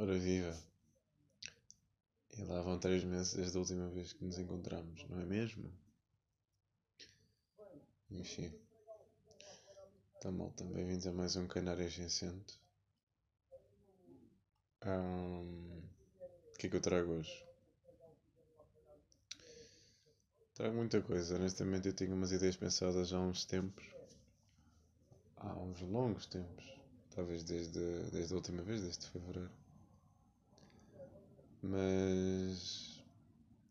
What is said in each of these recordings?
Ora viva! E lá vão três meses desde a última vez que nos encontramos, não é mesmo? Enfim. Tá também bem-vindos a mais um Canárias Incento. Um, o que é que eu trago hoje? Trago muita coisa, honestamente eu tinha umas ideias pensadas há uns tempos. Há uns longos tempos. Talvez desde, desde a última vez, desde fevereiro. Mas.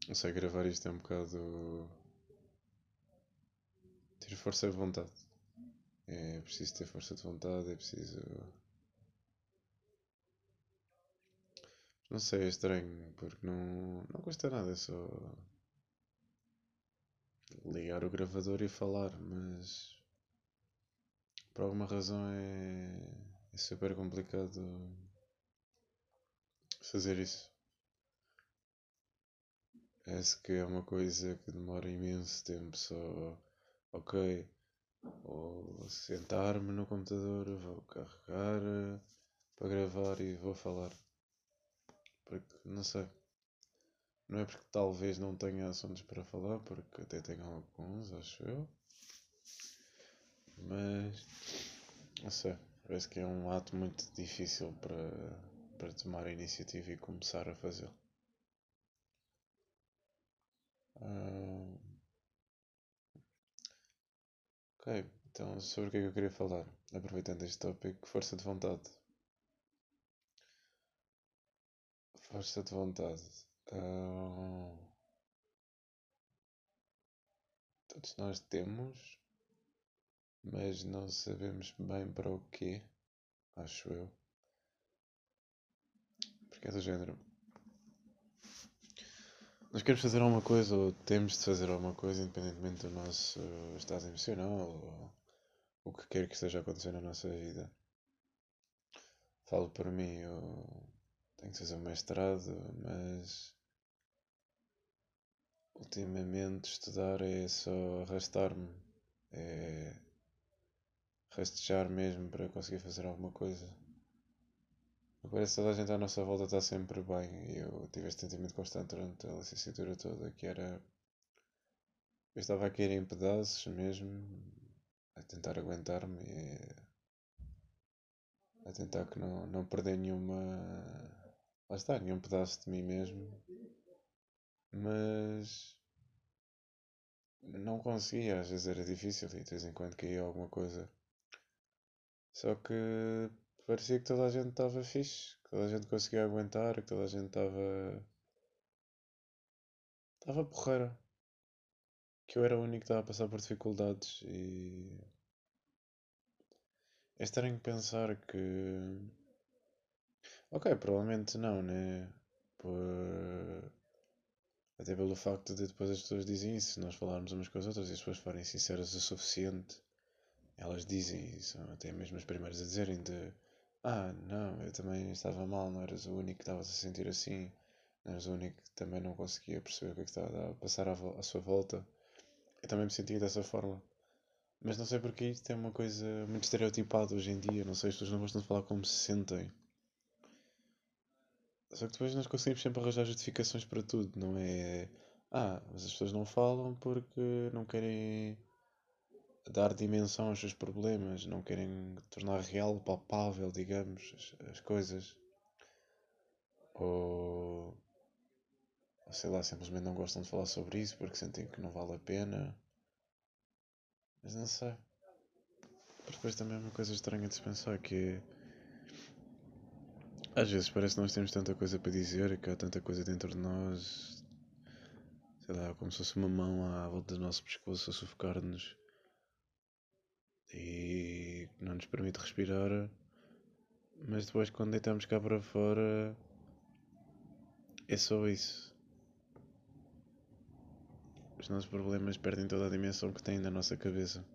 Não sei, gravar isto é um bocado. ter força de vontade. É preciso ter força de vontade, é preciso. Não sei, é estranho, porque não, não custa nada, é só ligar o gravador e falar, mas por alguma razão é, é super complicado fazer isso. Parece que é uma coisa que demora imenso tempo só. Ok, vou sentar-me no computador, vou carregar eh, para gravar e vou falar. Porque não sei. Não é porque talvez não tenha assuntos para falar, porque até tenho alguns, acho eu. Mas não sei. Parece que é um ato muito difícil para, para tomar a iniciativa e começar a fazê-lo. Uh... Ok, então sobre o que é que eu queria falar? Aproveitando este tópico, força de vontade. Força de vontade. Uh... Todos nós temos, mas não sabemos bem para o quê, acho eu. Porque é do género. Nós queremos fazer alguma coisa ou temos de fazer alguma coisa, independentemente do nosso estado emocional ou o que quer que esteja acontecendo na nossa vida. Falo por mim, eu tenho que fazer um mestrado, mas ultimamente estudar é só arrastar-me, é rastejar mesmo para conseguir fazer alguma coisa. Parece que toda a gente à nossa volta está sempre bem. Eu tive este sentimento constante durante a licenciatura toda, que era. Eu estava a cair em pedaços mesmo, a tentar aguentar-me e a tentar que não, não perder nenhuma. Lá está, nenhum pedaço de mim mesmo. Mas. Não conseguia, às vezes era difícil e de vez em quando caía alguma coisa. Só que parecia que toda a gente estava fixe, que toda a gente conseguia aguentar, que toda a gente estava. estava porreira. Que eu era o único que estava a passar por dificuldades e. É estranho pensar que. Ok, provavelmente não, né? Por... Até pelo facto de depois as pessoas dizem isso, se nós falarmos umas com as outras e as pessoas forem sinceras o suficiente, elas dizem isso, até mesmo as primeiras a dizerem de ah, não, eu também estava mal, não eras o único que estava a sentir assim, não eras o único que também não conseguia perceber o que é que estava a passar à, à sua volta. Eu também me sentia dessa forma. Mas não sei porque isto é uma coisa muito estereotipada hoje em dia, não sei, as pessoas não gostam de falar como se sentem. Só que depois nós conseguimos sempre arranjar justificações para tudo, não é? Ah, mas as pessoas não falam porque não querem dar dimensão aos seus problemas, não querem tornar real, palpável, digamos, as, as coisas. Ou, sei lá, simplesmente não gostam de falar sobre isso porque sentem que não vale a pena. Mas não sei. Mas depois também é uma coisa estranha de se pensar que. Às vezes parece que nós temos tanta coisa para dizer, que há tanta coisa dentro de nós, sei lá, como se fosse uma mão à volta do nosso pescoço a sufocar-nos e não nos permite respirar, mas depois quando deitamos cá para fora é só isso. Os nossos problemas perdem toda a dimensão que têm na nossa cabeça.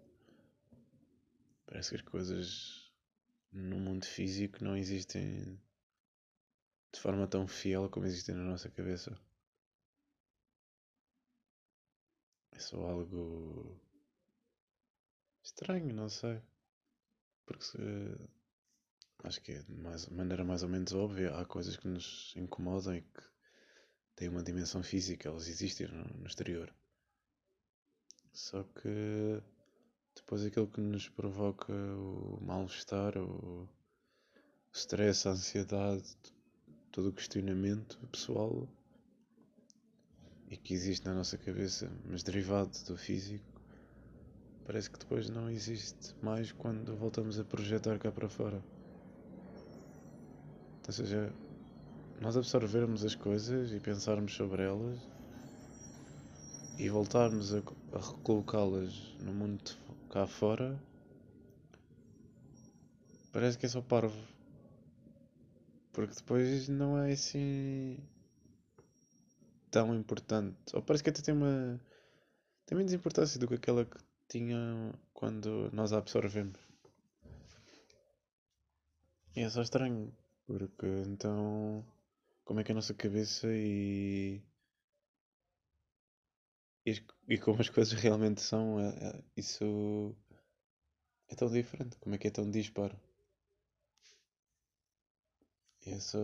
Parece que as coisas no mundo físico não existem de forma tão fiel como existem na nossa cabeça. É só algo Estranho, não sei. Porque se. acho que é de mais, maneira mais ou menos óbvia. Há coisas que nos incomodam e que têm uma dimensão física, elas existem no, no exterior. Só que depois aquilo que nos provoca o mal-estar, o stress, a ansiedade, todo o questionamento pessoal e que existe na nossa cabeça, mas derivado do físico, parece que depois não existe mais quando voltamos a projetar cá para fora. Ou seja, nós absorvermos as coisas e pensarmos sobre elas e voltarmos a, a recolocá-las no mundo cá fora, parece que é só parvo. Porque depois não é assim tão importante. Ou parece que até tem uma. tem menos importância do que aquela que tinha quando nós a absorvemos. E é só estranho, porque então. como é que a nossa cabeça e. e, e como as coisas realmente são, é, é, isso. é tão diferente. Como é que é tão disparo? É só.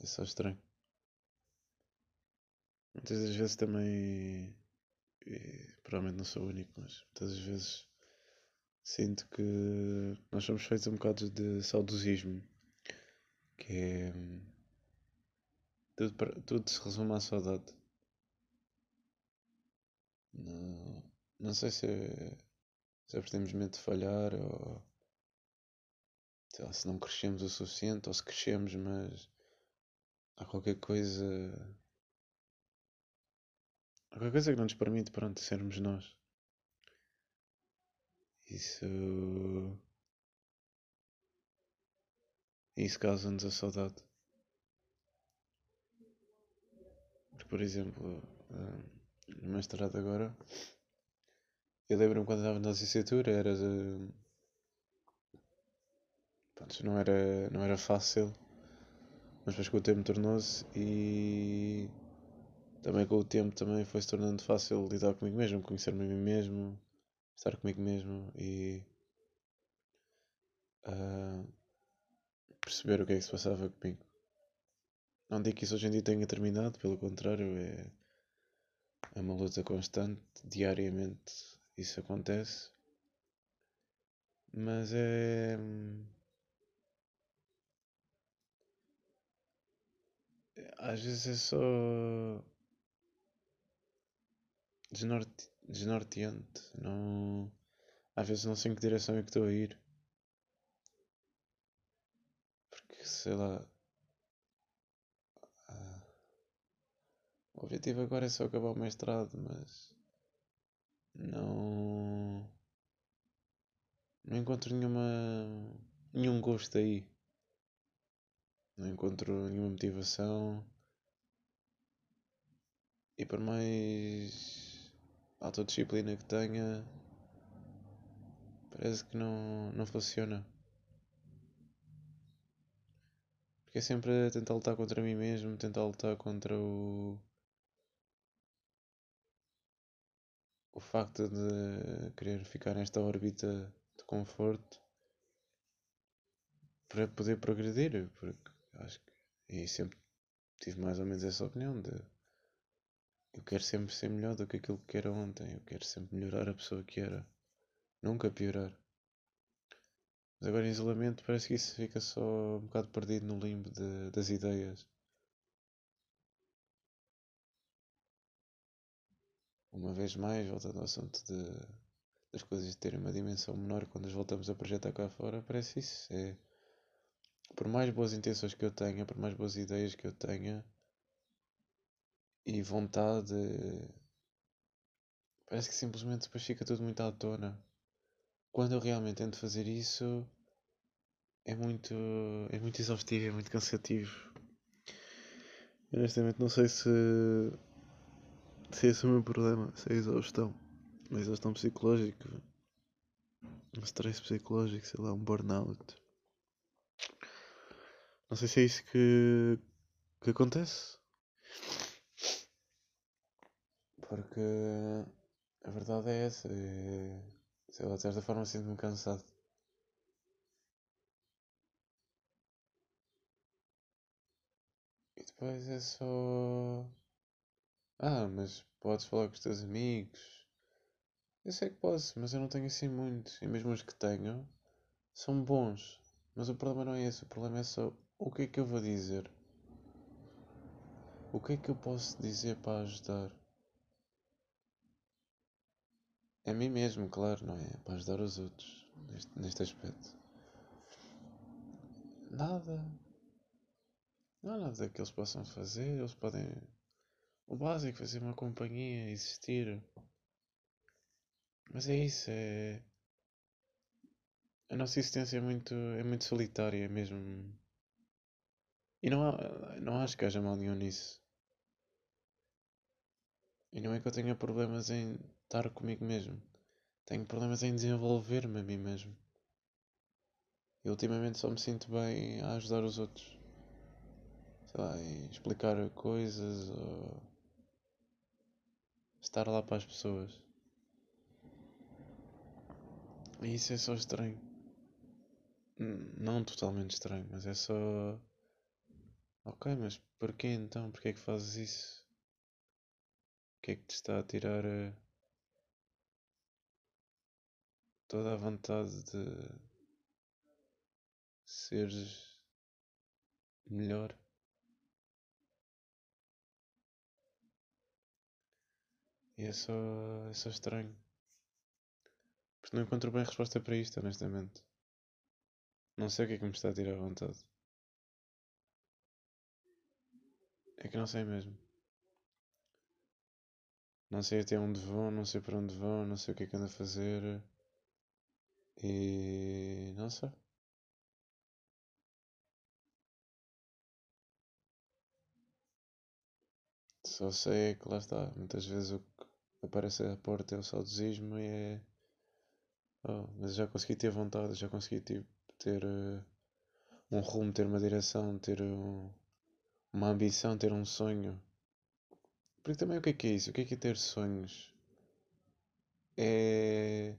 é só estranho. Muitas das vezes também, e, provavelmente não sou o único, mas muitas vezes sinto que nós somos feitos um bocado de saudosismo, que é tudo, tudo se resume à saudade. Não, não sei se é, se é porque temos medo de falhar ou lá, se não crescemos o suficiente ou se crescemos, mas há qualquer coisa Qualquer coisa que não nos permite, pronto, sermos nós. Isso. Isso causa-nos a saudade. Porque, por exemplo, eh, no mestrado agora, eu lembro-me quando estava na licenciatura, era de. Pronto, não era, não era fácil, mas depois com o tempo tornou-se e também com o tempo também foi se tornando fácil lidar comigo mesmo, conhecer-me a mim mesmo, estar comigo mesmo e uh, perceber o que é que se passava comigo. Não digo que isso hoje em dia tenha terminado, pelo contrário, é, é uma luta constante, diariamente isso acontece. Mas é. Às vezes é só desnorte, desnorteante. Não, às vezes não sei em que direção é que estou a ir. Porque sei lá. O objetivo agora é só acabar o mestrado, mas não. Não encontro nenhuma. nenhum gosto aí. Não encontro nenhuma motivação. E por mais autodisciplina que tenha, parece que não, não funciona. Porque é sempre tentar lutar contra mim mesmo, tentar lutar contra o. o facto de querer ficar nesta órbita de conforto para poder progredir, porque acho que. e sempre tive mais ou menos essa opinião de eu quero sempre ser melhor do que aquilo que era ontem. Eu quero sempre melhorar a pessoa que era. Nunca piorar. Mas agora em isolamento parece que isso fica só um bocado perdido no limbo de, das ideias. Uma vez mais, voltando ao assunto de, das coisas terem uma dimensão menor quando as voltamos a projetar cá fora, parece isso. É, por mais boas intenções que eu tenha, por mais boas ideias que eu tenha, e vontade. Parece que simplesmente depois fica tudo muito à tona. Quando eu realmente tento fazer isso, é muito, é muito exaustivo, é muito cansativo. honestamente não sei se, se esse é o meu problema, se é a exaustão. Uma exaustão psicológica, um stress psicológico, sei lá, um burnout. Não sei se é isso que, que acontece. Porque a verdade é essa. É, sei lá, de certa forma sinto-me cansado. E depois é só. Ah, mas podes falar com os teus amigos. Eu sei que posso, mas eu não tenho assim muitos. E mesmo os que tenho são bons. Mas o problema não é esse. O problema é só o que é que eu vou dizer. O que é que eu posso dizer para ajudar? A mim mesmo, claro, não é? Para ajudar os outros neste, neste aspecto. Nada. Não há nada que eles possam fazer. Eles podem. O básico, fazer uma companhia, existir. Mas é isso, é. A nossa existência é muito, é muito solitária mesmo. E não, há, não acho que haja mal nenhum nisso. E não é que eu tenha problemas em estar comigo mesmo. Tenho problemas em desenvolver-me a mim mesmo. E ultimamente só me sinto bem a ajudar os outros. Sei lá, em explicar coisas ou estar lá para as pessoas. E isso é só estranho. Não totalmente estranho, mas é só. Ok, mas porquê então? Porquê é que fazes isso? O que é que te está a tirar toda a vontade de seres melhor? E é só, é só estranho. Porque não encontro bem resposta para isto, honestamente. Não sei o que é que me está a tirar a vontade. É que não sei mesmo. Não sei até onde vão, não sei para onde vão, não sei o que é que ando a fazer. E não sei. Só sei que lá está. Muitas vezes o que aparece à porta é o saudosismo e é. Oh, mas já consegui ter vontade, já consegui tipo, ter uh, um rumo, ter uma direção, ter um, uma ambição, ter um sonho. Porque também o que é que é isso? O que é que é ter sonhos? É.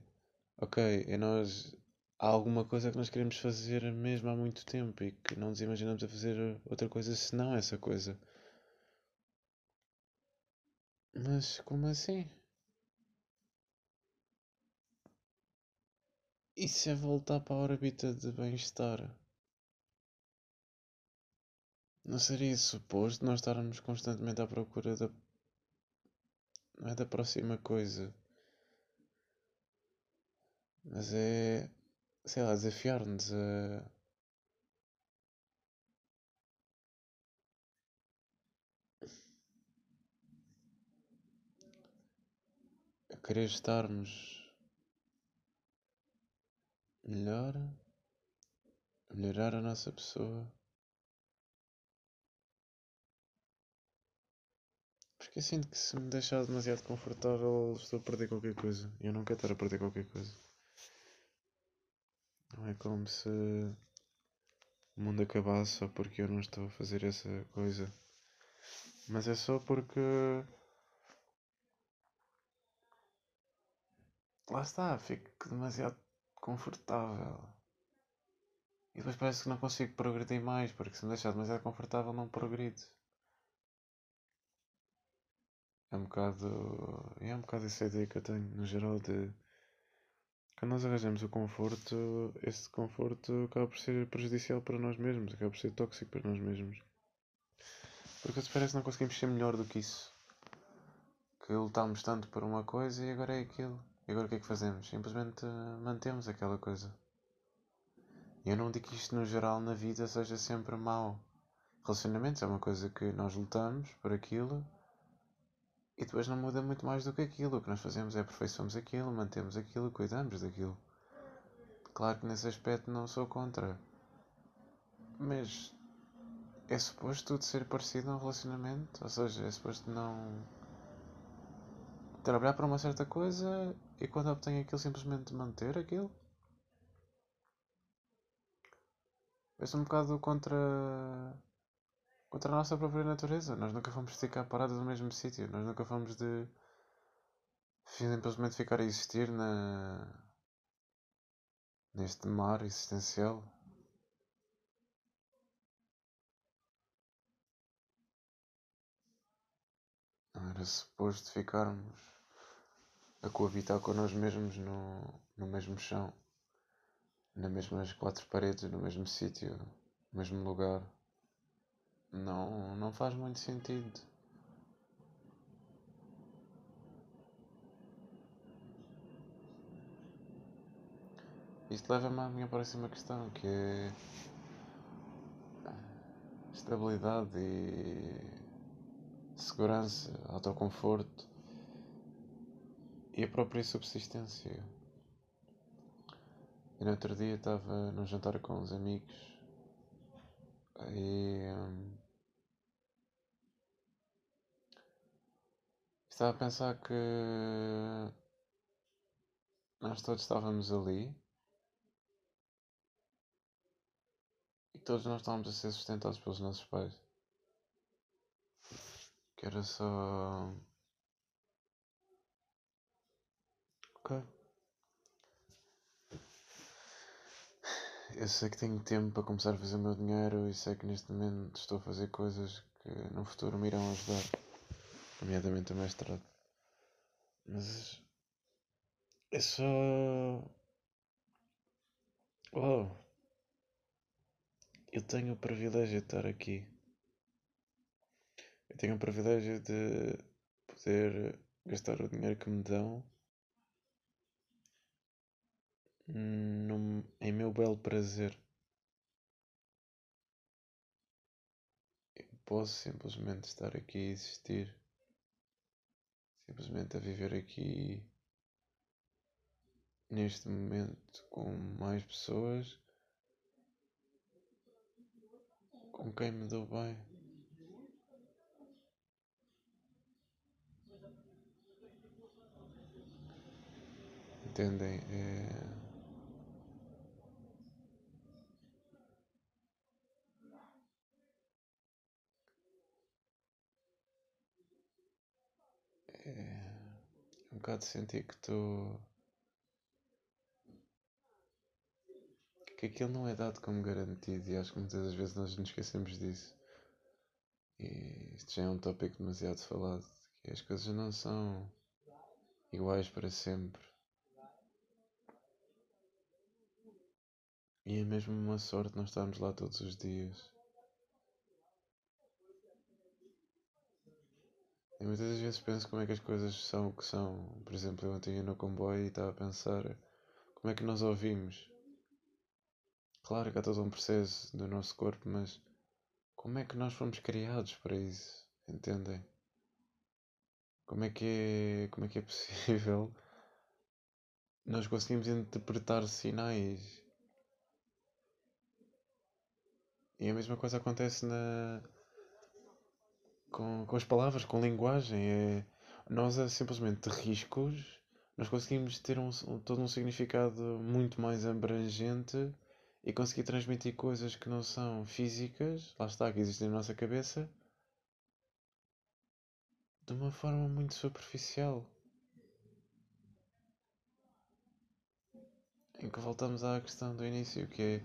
Ok, é nós. Há alguma coisa que nós queremos fazer mesmo há muito tempo e que não nos imaginamos a fazer outra coisa senão essa coisa. Mas como assim? Isso é voltar para a órbita de bem-estar. Não seria suposto nós estarmos constantemente à procura da. Não é da próxima coisa. Mas é. Sei lá, desafiar-nos a. a querer estarmos melhor, melhorar a nossa pessoa. Porque eu sinto que se me deixar demasiado confortável estou a perder qualquer coisa. Eu não quero estar a perder qualquer coisa. Não é como se o mundo acabasse só porque eu não estou a fazer essa coisa. Mas é só porque. Lá está, fico demasiado confortável. E depois parece que não consigo progredir mais, porque se me deixar demasiado confortável não progrido. É um bocado. É um bocado essa ideia que eu tenho, no geral, de. Quando nós arranjamos o conforto, esse conforto acaba por ser prejudicial para nós mesmos, acaba por ser tóxico para nós mesmos. Porque se parece que não conseguimos ser melhor do que isso. Que lutámos tanto por uma coisa e agora é aquilo. E agora o que é que fazemos? Simplesmente mantemos aquela coisa. E eu não digo que isto no geral na vida seja sempre mau. Relacionamentos é uma coisa que nós lutamos por aquilo e depois não muda muito mais do que aquilo. O que nós fazemos é aperfeiçoamos aquilo, mantemos aquilo, cuidamos daquilo. Claro que nesse aspecto não sou contra. Mas é suposto tudo ser parecido num relacionamento? Ou seja, é suposto não trabalhar para uma certa coisa e quando obtenho aquilo simplesmente manter aquilo? Eu sou um bocado contra contra a nossa própria natureza. Nós nunca fomos ficar parados no mesmo sítio. Nós nunca fomos de simplesmente ficar a existir na neste mar existencial. Não era suposto ficarmos a coabitar com nós mesmos no, no mesmo chão, nas mesmas quatro paredes, no mesmo sítio, no mesmo lugar. Não, não faz muito sentido. Isto leva-me à minha próxima questão, que é estabilidade e segurança, autoconforto e a própria subsistência. E no outro dia estava num jantar com uns amigos e hum, estava a pensar que nós todos estávamos ali todos nós estávamos a ser sustentados pelos nossos pais. Que era só. Ok. Eu sei que tenho tempo para começar a fazer o meu dinheiro e sei que neste momento estou a fazer coisas que no futuro me irão ajudar, nomeadamente o mestrado. Mas é só. Oh, eu tenho o privilégio de estar aqui. Eu tenho o privilégio de poder gastar o dinheiro que me dão em meu belo prazer. Eu posso simplesmente estar aqui e existir. Simplesmente a viver aqui neste momento com mais pessoas com quem me dou bem. Entendem? É... É um bocado sentir que estou. que aquilo não é dado como garantido e acho que muitas das vezes nós nos esquecemos disso. E isto já é um tópico demasiado falado, que as coisas não são iguais para sempre. E é mesmo uma sorte nós estarmos lá todos os dias. E muitas das vezes penso como é que as coisas são o que são. Por exemplo, eu ontem ia no comboio e estava a pensar como é que nós ouvimos. Claro que há todo um processo do nosso corpo, mas como é que nós fomos criados para isso? Entendem? Como é que é, como é, que é possível nós conseguimos interpretar sinais? E a mesma coisa acontece na, com, com as palavras, com linguagem. É, nós, é simplesmente riscos, nós conseguimos ter um, todo um significado muito mais abrangente e conseguir transmitir coisas que não são físicas, lá está, que existem na nossa cabeça, de uma forma muito superficial. Em que voltamos à questão do início, que é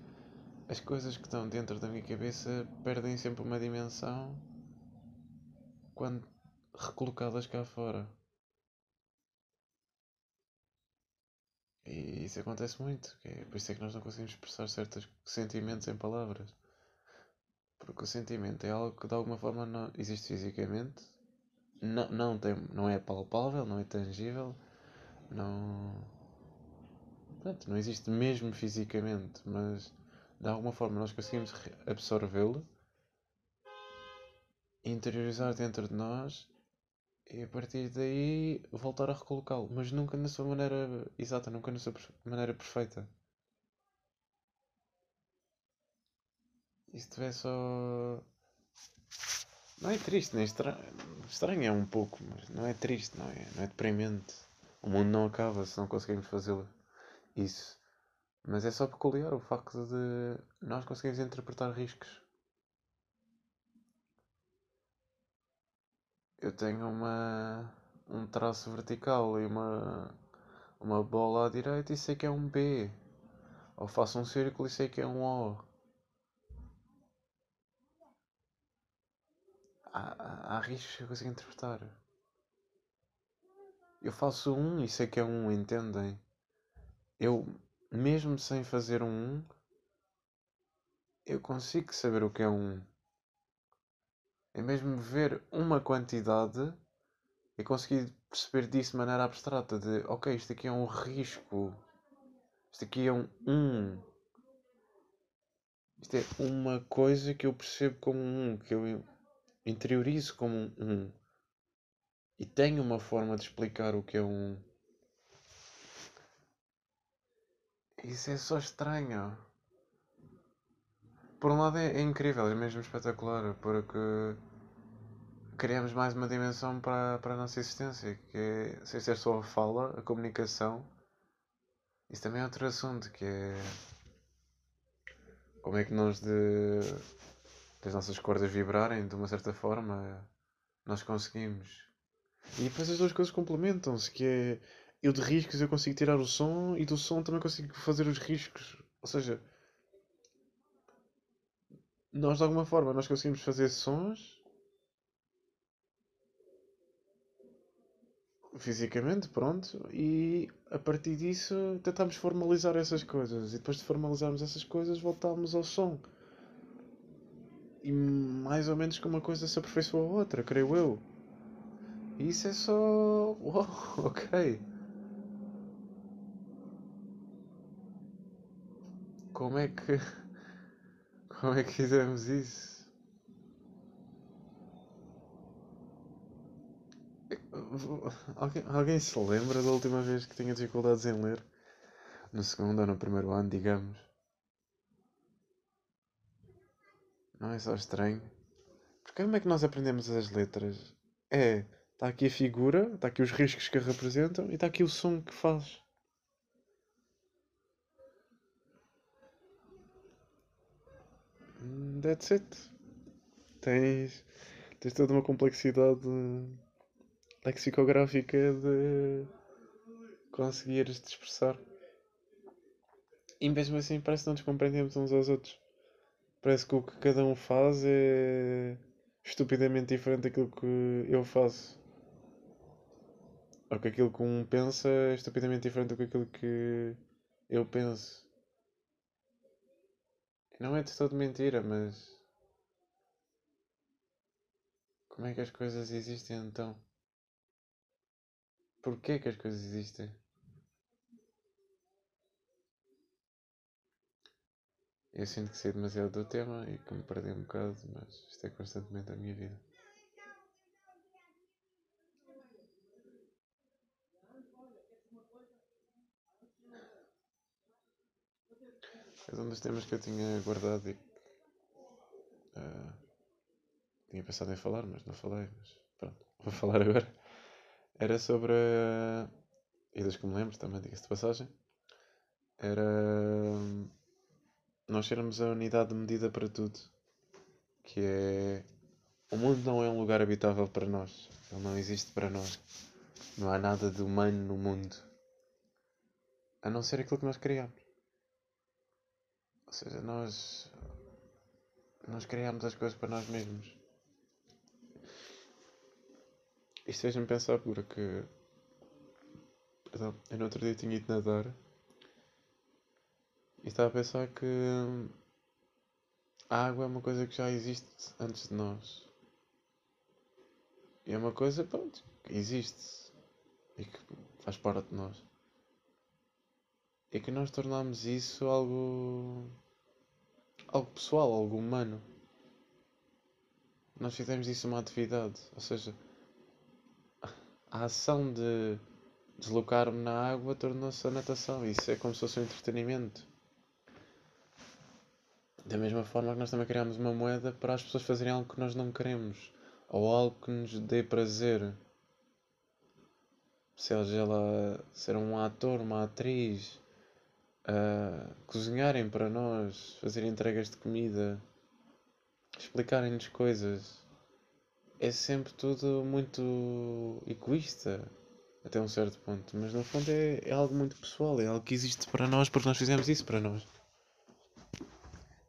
as coisas que estão dentro da minha cabeça perdem sempre uma dimensão quando recolocadas cá fora. E isso acontece muito, é por isso é que nós não conseguimos expressar certos sentimentos em palavras. Porque o sentimento é algo que de alguma forma não existe fisicamente, não, não, tem, não é palpável, não é tangível, não. Pronto, não existe mesmo fisicamente, mas de alguma forma nós conseguimos absorvê-lo, interiorizar dentro de nós e a partir daí voltar a recolocá-lo, mas nunca na sua maneira exata, nunca na sua maneira perfeita. Isto é só. Não é triste, nem estranho. Estranho é um pouco, mas não é triste, não é, não é deprimente. O mundo não acaba se não conseguimos fazer isso. Mas é só peculiar o facto de nós conseguirmos interpretar riscos. Eu tenho uma, um traço vertical e uma, uma bola à direita e sei que é um B. Ou faço um círculo e sei que é um O. Há, riscos que eu consigo interpretar. eu faço um e sei que é um, entendem? Eu, mesmo sem fazer um, eu consigo saber o que é um. É mesmo ver uma quantidade e conseguir perceber disso de maneira abstrata de ok, isto aqui é um risco. Isto aqui é um 1. Um. Isto é uma coisa que eu percebo como um, que eu interiorizo como um. um. E tenho uma forma de explicar o que é um. Isso é só estranho. Por um lado é, é incrível, é mesmo espetacular, porque criamos mais uma dimensão para, para a nossa existência, que é, sem ser só a fala, a comunicação. Isso também é outro assunto, que é como é que nós de, das nossas cordas vibrarem de uma certa forma nós conseguimos. E depois as duas coisas complementam-se, que é eu de riscos eu consigo tirar o som e do som também consigo fazer os riscos. Ou seja, nós de alguma forma nós conseguimos fazer sons fisicamente, pronto, e a partir disso tentamos formalizar essas coisas e depois de formalizarmos essas coisas voltamos ao som. E mais ou menos que uma coisa se aperfeiçoa a outra, creio eu. E isso é só. Uau, ok. Como é que. Como é que fizemos isso? Alguém, alguém se lembra da última vez que tinha dificuldades em ler? No segundo ou no primeiro ano, digamos. Não é só estranho? Porque como é que nós aprendemos as letras? É, está aqui a figura, está aqui os riscos que a representam e está aqui o som que faz. That's it. Tens, tens toda uma complexidade lexicográfica de conseguires te expressar. E mesmo assim parece que não nos compreendemos uns aos outros. Parece que o que cada um faz é estupidamente diferente daquilo que eu faço. Ou que aquilo que um pensa é estupidamente diferente do que aquilo que eu penso. Não é de todo mentira, mas. Como é que as coisas existem então? Porquê que as coisas existem? Eu sinto que sei demasiado do tema e que me perdi um bocado, mas isto é constantemente a minha vida. É um dos temas que eu tinha guardado e uh, tinha pensado em falar, mas não falei. Mas pronto, vou falar agora. Era sobre. E das que me lembro também, diga-se de passagem. Era. Uh, nós sermos a unidade de medida para tudo. Que é. O mundo não é um lugar habitável para nós. Ele não existe para nós. Não há nada de humano no mundo. A não ser aquilo que nós criamos. Ou seja, nós. Nós criamos as coisas para nós mesmos. Isto fez-me pensar porque. Perdão, eu no outro dia tinha ido nadar e estava a pensar que a água é uma coisa que já existe antes de nós. E é uma coisa, pronto, que existe e que faz parte de nós. E que nós tornamos isso algo. algo pessoal, algo humano. Nós fizemos disso uma atividade. Ou seja, a ação de deslocar-me na água tornou-se a natação. Isso é como se fosse um entretenimento. Da mesma forma que nós também criamos uma moeda para as pessoas fazerem algo que nós não queremos. Ou algo que nos dê prazer. Seja ela ser um ator, uma atriz, uh, cozinharem para nós, fazer entregas de comida, explicarem-nos coisas. É sempre tudo muito egoísta até um certo ponto, mas no fundo é, é algo muito pessoal, é algo que existe para nós porque nós fizemos isso para nós.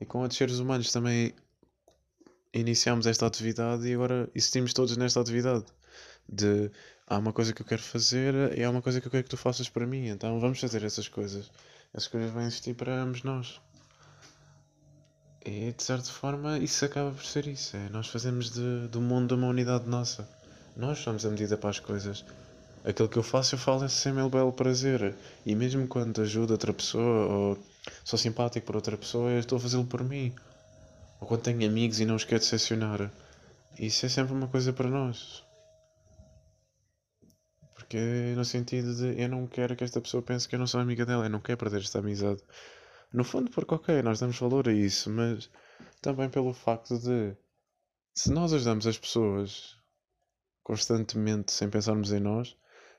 E com outros seres humanos também iniciamos esta atividade e agora existimos todos nesta atividade. De há uma coisa que eu quero fazer e há uma coisa que eu quero que tu faças para mim, então vamos fazer essas coisas. Essas coisas vão existir para ambos nós. E de certa forma isso acaba por ser isso. É, nós fazemos de, do mundo uma unidade nossa. Nós somos a medida para as coisas. Aquilo que eu faço, eu falo é sem meu belo prazer. E mesmo quando ajudo outra pessoa ou sou simpático por outra pessoa, eu estou a fazê-lo por mim. Ou quando tenho amigos e não os quero decepcionar. Isso é sempre uma coisa para nós. Porque no sentido de eu não quero que esta pessoa pense que eu não sou amiga dela, eu não quero perder esta amizade. No fundo, porque ok, nós damos valor a isso, mas também pelo facto de se nós ajudamos as pessoas constantemente sem pensarmos em nós,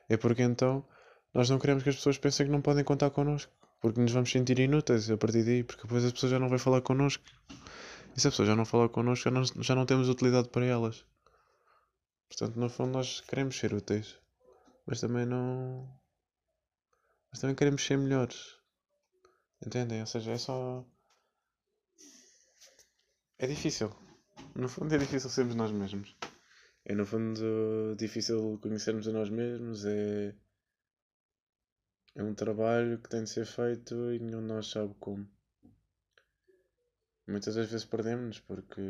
é porque então nós não queremos que as pessoas pensem que não podem contar connosco, porque nos vamos sentir inúteis a partir daí, porque depois as pessoas já não vão falar connosco. E se a pessoa já não fala connosco, já não, já não temos utilidade para elas. Portanto, no fundo, nós queremos ser úteis, mas também não. Mas também queremos ser melhores. Entendem? Ou seja, é só. É difícil. No fundo, é difícil sermos nós mesmos. É, no fundo, difícil conhecermos a nós mesmos. É. É um trabalho que tem de ser feito e nenhum de nós sabe como. Muitas das vezes perdemos-nos porque.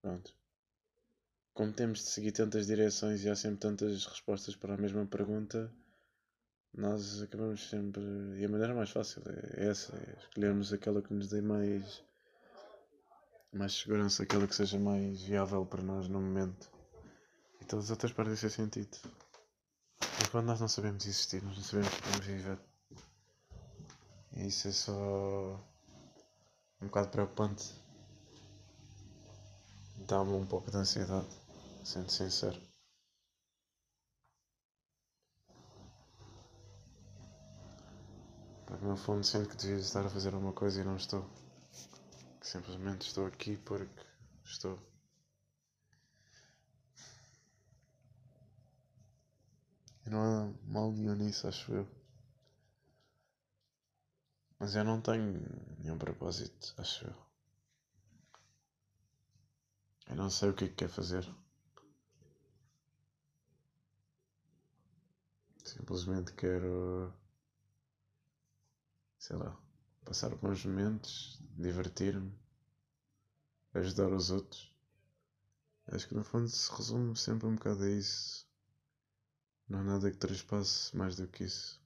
Pronto. Como temos de seguir tantas direções e há sempre tantas respostas para a mesma pergunta, nós acabamos sempre. E a maneira mais fácil é essa: é escolhermos aquela que nos dê mais. mais segurança, aquela que seja mais viável para nós no momento. E todas as outras perdem seu sentido. Mas quando nós não sabemos existir, nós não sabemos que podemos viver. E isso é só um bocado preocupante. Dá-me um pouco de ansiedade, sendo sincero. No fundo sinto que devia estar a fazer alguma coisa e não estou. Que simplesmente estou aqui porque estou. E não há mal nenhum nisso, acho eu. Mas eu não tenho nenhum propósito, acho eu. Eu não sei o que é que quer fazer. Simplesmente quero, sei lá, passar bons momentos, divertir-me, ajudar os outros. Acho que no fundo se resume sempre um bocado a isso. Não há nada que trespasse mais do que isso.